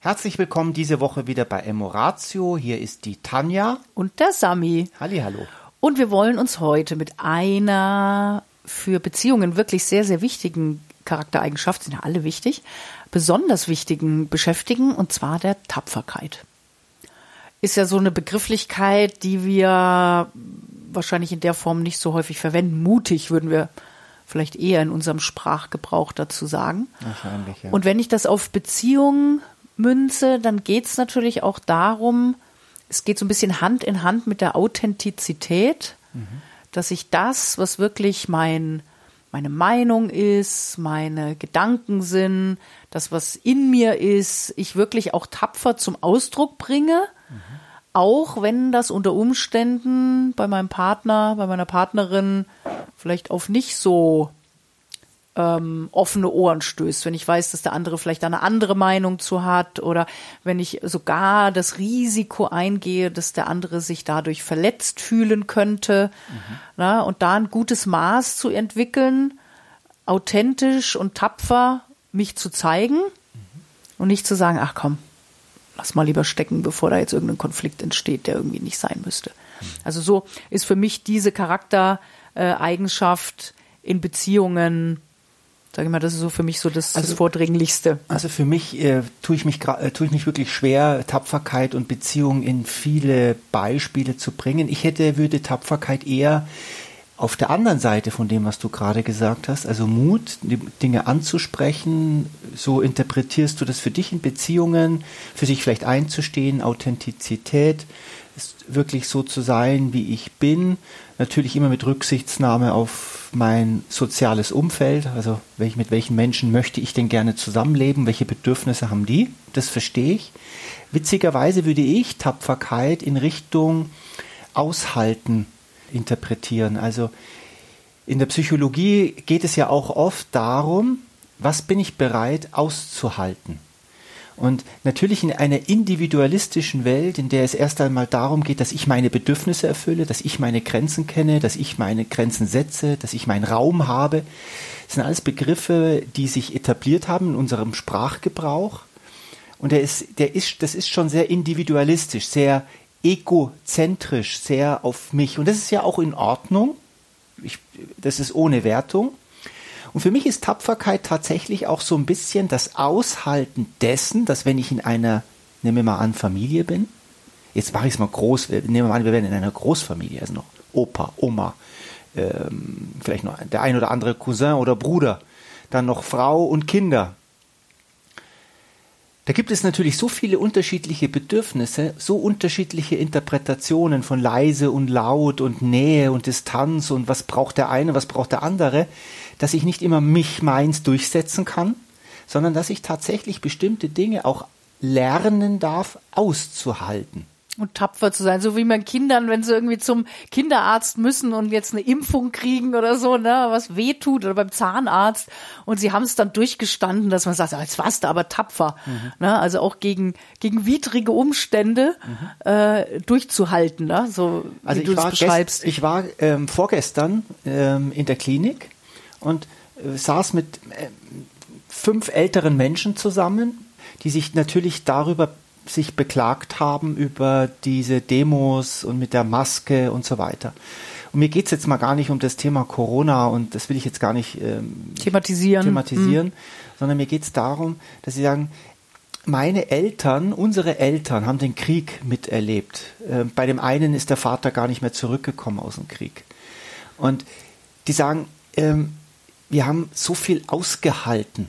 Herzlich willkommen diese Woche wieder bei Emoratio. Hier ist die Tanja und der Sami. Hallo. Und wir wollen uns heute mit einer für Beziehungen wirklich sehr, sehr wichtigen Charaktereigenschaft, sind ja alle wichtig, besonders wichtigen beschäftigen, und zwar der Tapferkeit. Ist ja so eine Begrifflichkeit, die wir wahrscheinlich in der Form nicht so häufig verwenden. Mutig würden wir vielleicht eher in unserem Sprachgebrauch dazu sagen. Wahrscheinlich, ja. Und wenn ich das auf Beziehungen münze, dann geht es natürlich auch darum, es geht so ein bisschen Hand in Hand mit der Authentizität, mhm. dass ich das, was wirklich mein, meine Meinung ist, meine Gedanken sind, das, was in mir ist, ich wirklich auch tapfer zum Ausdruck bringe, mhm. auch wenn das unter Umständen bei meinem Partner, bei meiner Partnerin vielleicht auf nicht so ähm, offene Ohren stößt, wenn ich weiß, dass der andere vielleicht eine andere Meinung zu hat oder wenn ich sogar das Risiko eingehe, dass der andere sich dadurch verletzt fühlen könnte. Mhm. Na, und da ein gutes Maß zu entwickeln, authentisch und tapfer mich zu zeigen mhm. und nicht zu sagen, ach komm, lass mal lieber stecken, bevor da jetzt irgendein Konflikt entsteht, der irgendwie nicht sein müsste. Mhm. Also so ist für mich diese Charaktereigenschaft in Beziehungen Sag ich mal, das ist so für mich so das, also, das Vordringlichste. Also für mich äh, tue ich mich äh, tue ich mich wirklich schwer, Tapferkeit und Beziehung in viele Beispiele zu bringen. Ich hätte würde Tapferkeit eher auf der anderen Seite von dem, was du gerade gesagt hast, also Mut, Dinge anzusprechen, so interpretierst du das für dich in Beziehungen, für sich vielleicht einzustehen, Authentizität, wirklich so zu sein, wie ich bin, natürlich immer mit Rücksichtsnahme auf mein soziales Umfeld, also welch, mit welchen Menschen möchte ich denn gerne zusammenleben, welche Bedürfnisse haben die, das verstehe ich. Witzigerweise würde ich Tapferkeit in Richtung Aushalten interpretieren. Also in der Psychologie geht es ja auch oft darum, was bin ich bereit auszuhalten. Und natürlich in einer individualistischen Welt, in der es erst einmal darum geht, dass ich meine Bedürfnisse erfülle, dass ich meine Grenzen kenne, dass ich meine Grenzen setze, dass ich meinen Raum habe, das sind alles Begriffe, die sich etabliert haben in unserem Sprachgebrauch. Und der ist, der ist, das ist schon sehr individualistisch, sehr egozentrisch, sehr auf mich. Und das ist ja auch in Ordnung. Ich, das ist ohne Wertung. Und für mich ist Tapferkeit tatsächlich auch so ein bisschen das Aushalten dessen, dass wenn ich in einer, nehmen wir mal an, Familie bin, jetzt mache ich es mal groß, nehmen wir mal an, wir werden in einer Großfamilie, also noch Opa, Oma, ähm, vielleicht noch der ein oder andere Cousin oder Bruder, dann noch Frau und Kinder. Da gibt es natürlich so viele unterschiedliche Bedürfnisse, so unterschiedliche Interpretationen von leise und laut und Nähe und Distanz und was braucht der eine, was braucht der andere, dass ich nicht immer mich meins durchsetzen kann, sondern dass ich tatsächlich bestimmte Dinge auch lernen darf auszuhalten und tapfer zu sein, so wie man Kindern, wenn sie irgendwie zum Kinderarzt müssen und jetzt eine Impfung kriegen oder so, ne, was weh tut oder beim Zahnarzt und sie haben es dann durchgestanden, dass man sagt, jetzt warst du aber tapfer, mhm. ne, also auch gegen gegen widrige Umstände mhm. äh, durchzuhalten, ne, so also wie du es beschreibst. ich war ähm, vorgestern ähm, in der Klinik und äh, saß mit äh, fünf älteren Menschen zusammen, die sich natürlich darüber sich beklagt haben über diese Demos und mit der Maske und so weiter. Und mir geht es jetzt mal gar nicht um das Thema Corona und das will ich jetzt gar nicht ähm, thematisieren, thematisieren mhm. sondern mir geht es darum, dass sie sagen, meine Eltern, unsere Eltern haben den Krieg miterlebt. Äh, bei dem einen ist der Vater gar nicht mehr zurückgekommen aus dem Krieg. Und die sagen, ähm, wir haben so viel ausgehalten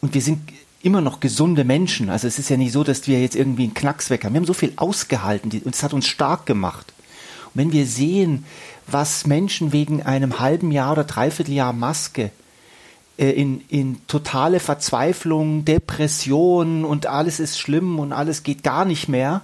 und wir sind immer noch gesunde Menschen. Also es ist ja nicht so, dass wir jetzt irgendwie einen Knacks weg haben. Wir haben so viel ausgehalten und es hat uns stark gemacht. Und wenn wir sehen, was Menschen wegen einem halben Jahr oder dreiviertel Jahr Maske äh, in, in totale Verzweiflung, Depression und alles ist schlimm und alles geht gar nicht mehr,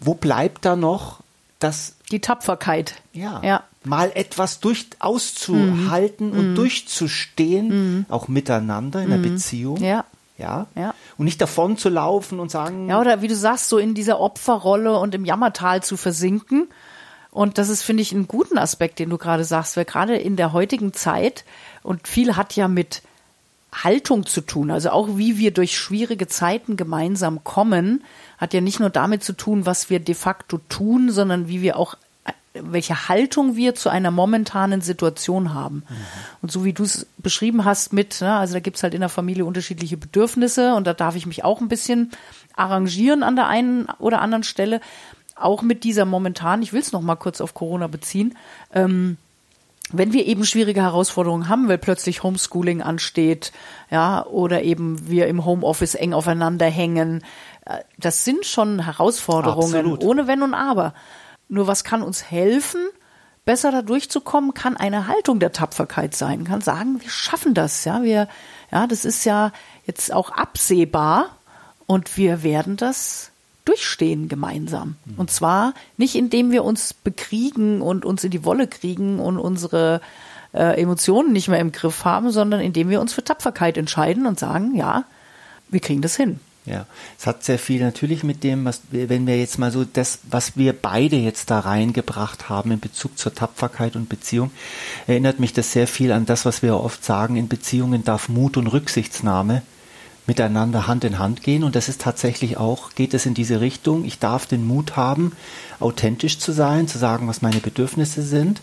wo bleibt da noch das die Tapferkeit. Ja. ja. Mal etwas durch auszuhalten mhm. und mhm. durchzustehen, mhm. auch miteinander in der mhm. Beziehung. Ja. Ja? ja. Und nicht davon zu laufen und sagen. Ja, oder wie du sagst, so in dieser Opferrolle und im Jammertal zu versinken. Und das ist, finde ich, einen guten Aspekt, den du gerade sagst, weil gerade in der heutigen Zeit und viel hat ja mit Haltung zu tun. Also auch wie wir durch schwierige Zeiten gemeinsam kommen, hat ja nicht nur damit zu tun, was wir de facto tun, sondern wie wir auch welche Haltung wir zu einer momentanen Situation haben. Mhm. Und so wie du es beschrieben hast mit, ne, also da gibt's halt in der Familie unterschiedliche Bedürfnisse und da darf ich mich auch ein bisschen arrangieren an der einen oder anderen Stelle. Auch mit dieser momentan, ich will es noch mal kurz auf Corona beziehen, ähm, wenn wir eben schwierige Herausforderungen haben, weil plötzlich Homeschooling ansteht, ja, oder eben wir im Homeoffice eng aufeinander hängen, äh, das sind schon Herausforderungen, Absolut. ohne Wenn und Aber. Nur was kann uns helfen, besser da durchzukommen, kann eine Haltung der Tapferkeit sein, kann sagen, wir schaffen das, ja, wir, ja, das ist ja jetzt auch absehbar und wir werden das durchstehen gemeinsam. Mhm. Und zwar nicht, indem wir uns bekriegen und uns in die Wolle kriegen und unsere äh, Emotionen nicht mehr im Griff haben, sondern indem wir uns für Tapferkeit entscheiden und sagen, ja, wir kriegen das hin. Ja, es hat sehr viel natürlich mit dem, was wenn wir jetzt mal so das, was wir beide jetzt da reingebracht haben in Bezug zur Tapferkeit und Beziehung, erinnert mich das sehr viel an das, was wir oft sagen, in Beziehungen darf Mut und Rücksichtsnahme miteinander Hand in Hand gehen. Und das ist tatsächlich auch, geht es in diese Richtung. Ich darf den Mut haben, authentisch zu sein, zu sagen, was meine Bedürfnisse sind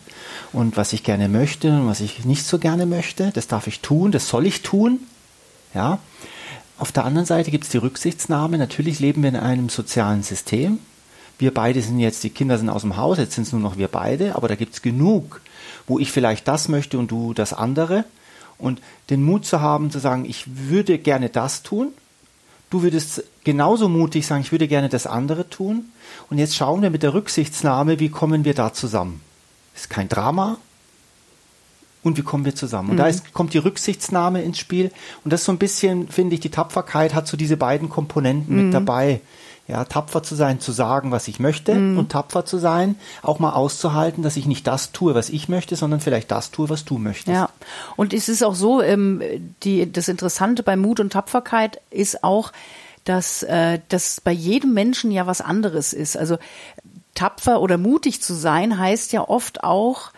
und was ich gerne möchte und was ich nicht so gerne möchte. Das darf ich tun, das soll ich tun. Ja. Auf der anderen Seite gibt es die Rücksichtsnahme. Natürlich leben wir in einem sozialen System. Wir beide sind jetzt, die Kinder sind aus dem Haus, jetzt sind es nur noch wir beide, aber da gibt es genug, wo ich vielleicht das möchte und du das andere und den Mut zu haben, zu sagen, ich würde gerne das tun. Du würdest genauso mutig sagen, ich würde gerne das andere tun. Und jetzt schauen wir mit der Rücksichtsnahme, wie kommen wir da zusammen. Ist kein Drama. Und wie kommen wir zusammen? Und mhm. da ist, kommt die Rücksichtsnahme ins Spiel. Und das so ein bisschen, finde ich, die Tapferkeit hat so diese beiden Komponenten mhm. mit dabei. Ja, tapfer zu sein, zu sagen, was ich möchte mhm. und tapfer zu sein, auch mal auszuhalten, dass ich nicht das tue, was ich möchte, sondern vielleicht das tue, was du möchtest. Ja, und es ist auch so, ähm, die, das Interessante bei Mut und Tapferkeit ist auch, dass äh, das bei jedem Menschen ja was anderes ist. Also tapfer oder mutig zu sein heißt ja oft auch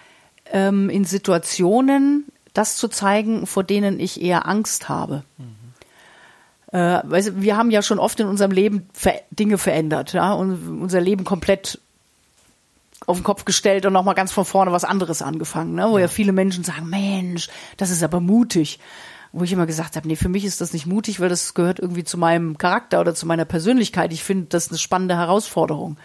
ähm, in Situationen das zu zeigen, vor denen ich eher Angst habe. Mhm äh, weißt, wir haben ja schon oft in unserem Leben ver Dinge verändert, ja, und unser Leben komplett auf den Kopf gestellt und nochmal ganz von vorne was anderes angefangen, ne? wo ja. ja viele Menschen sagen, Mensch, das ist aber mutig. Wo ich immer gesagt habe, nee, für mich ist das nicht mutig, weil das gehört irgendwie zu meinem Charakter oder zu meiner Persönlichkeit. Ich finde das eine spannende Herausforderung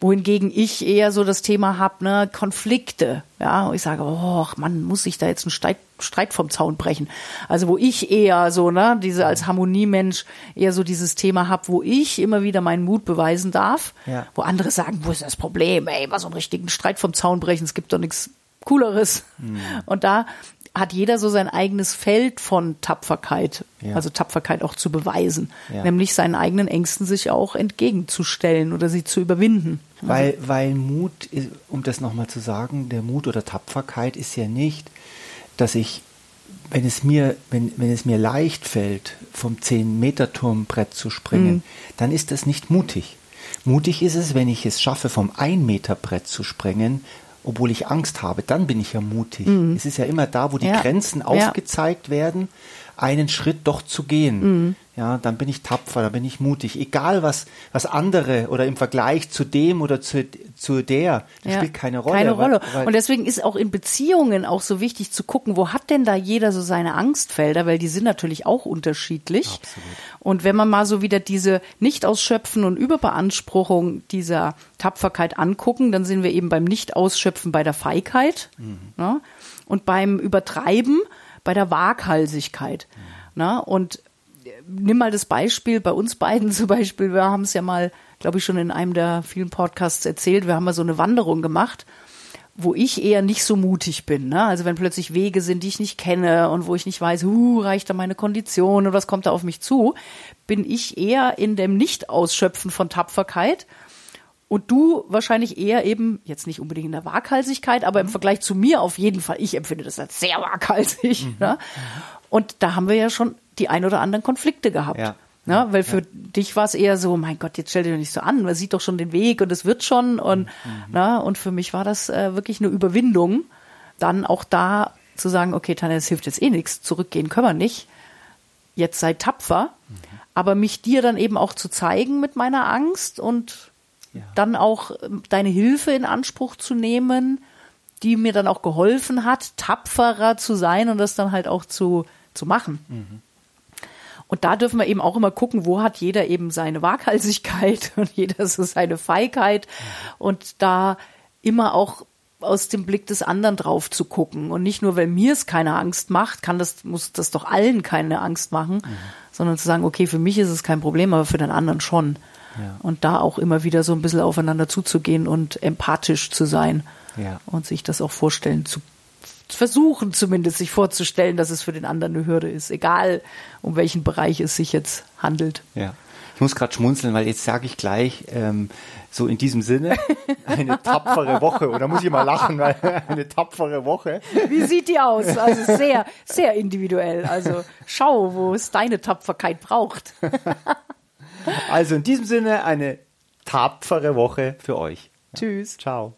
wohingegen ich eher so das Thema habe, ne, Konflikte, ja, und ich sage, oh man, muss ich da jetzt einen Streit, Streit vom Zaun brechen. Also wo ich eher so, ne, diese als Harmoniemensch eher so dieses Thema habe, wo ich immer wieder meinen Mut beweisen darf, ja. wo andere sagen, wo ist das Problem, ey, was so einen richtigen Streit vom Zaun brechen, es gibt doch nichts Cooleres. Mhm. Und da hat jeder so sein eigenes Feld von Tapferkeit, ja. also Tapferkeit auch zu beweisen, ja. nämlich seinen eigenen Ängsten sich auch entgegenzustellen oder sie zu überwinden. Weil, weil Mut, um das nochmal zu sagen, der Mut oder Tapferkeit ist ja nicht, dass ich, wenn es mir, wenn, wenn es mir leicht fällt, vom 10-Meter-Turmbrett zu springen, mhm. dann ist das nicht mutig. Mutig ist es, wenn ich es schaffe, vom 1-Meter-Brett zu springen, obwohl ich Angst habe, dann bin ich ja mutig. Mhm. Es ist ja immer da, wo die ja. Grenzen aufgezeigt werden, einen Schritt doch zu gehen. Mhm. Ja, dann bin ich tapfer, dann bin ich mutig. Egal was, was andere oder im Vergleich zu dem oder zu, zu der, das ja, spielt keine Rolle. Keine Rolle. Weil, und deswegen ist auch in Beziehungen auch so wichtig zu gucken, wo hat denn da jeder so seine Angstfelder, weil die sind natürlich auch unterschiedlich. Absolut. Und wenn man mal so wieder diese Nicht-Ausschöpfen und Überbeanspruchung dieser Tapferkeit angucken, dann sind wir eben beim Nicht-Ausschöpfen bei der Feigheit mhm. ne? und beim Übertreiben bei der Waghalsigkeit. Mhm. Ne? Und nimm mal das Beispiel bei uns beiden zum Beispiel. Wir haben es ja mal, glaube ich, schon in einem der vielen Podcasts erzählt. Wir haben mal so eine Wanderung gemacht, wo ich eher nicht so mutig bin. Ne? Also wenn plötzlich Wege sind, die ich nicht kenne und wo ich nicht weiß, huh, reicht da meine Kondition oder was kommt da auf mich zu, bin ich eher in dem Nicht-Ausschöpfen von Tapferkeit. Und du wahrscheinlich eher eben, jetzt nicht unbedingt in der Waghalsigkeit, aber im Vergleich zu mir auf jeden Fall, ich empfinde das als sehr waghalsig. Mhm. Ne? Und da haben wir ja schon die ein oder anderen Konflikte gehabt. Ja. Ne? Weil für ja. dich war es eher so, mein Gott, jetzt stell dich doch nicht so an, man sieht doch schon den Weg und es wird schon. Und, mhm. ne? und für mich war das äh, wirklich eine Überwindung, dann auch da zu sagen, okay, Tanja, das hilft jetzt eh nichts, zurückgehen können wir nicht. jetzt sei tapfer, mhm. aber mich dir dann eben auch zu zeigen mit meiner Angst und ja. dann auch ähm, deine Hilfe in Anspruch zu nehmen, die mir dann auch geholfen hat, tapferer zu sein und das dann halt auch zu, zu machen. Mhm. Und da dürfen wir eben auch immer gucken, wo hat jeder eben seine Waghalsigkeit und jeder so seine Feigheit und da immer auch aus dem Blick des anderen drauf zu gucken und nicht nur, weil mir es keine Angst macht, kann das muss das doch allen keine Angst machen, mhm. sondern zu sagen, okay, für mich ist es kein Problem, aber für den anderen schon. Ja. Und da auch immer wieder so ein bisschen aufeinander zuzugehen und empathisch zu sein ja. und sich das auch vorstellen zu versuchen zumindest sich vorzustellen, dass es für den anderen eine Hürde ist, egal um welchen Bereich es sich jetzt handelt. Ja. Ich muss gerade schmunzeln, weil jetzt sage ich gleich, ähm, so in diesem Sinne, eine tapfere Woche. Oder muss ich mal lachen, weil eine tapfere Woche. Wie sieht die aus? Also sehr, sehr individuell. Also schau, wo es deine Tapferkeit braucht. Also in diesem Sinne eine tapfere Woche für euch. Tschüss. Ciao.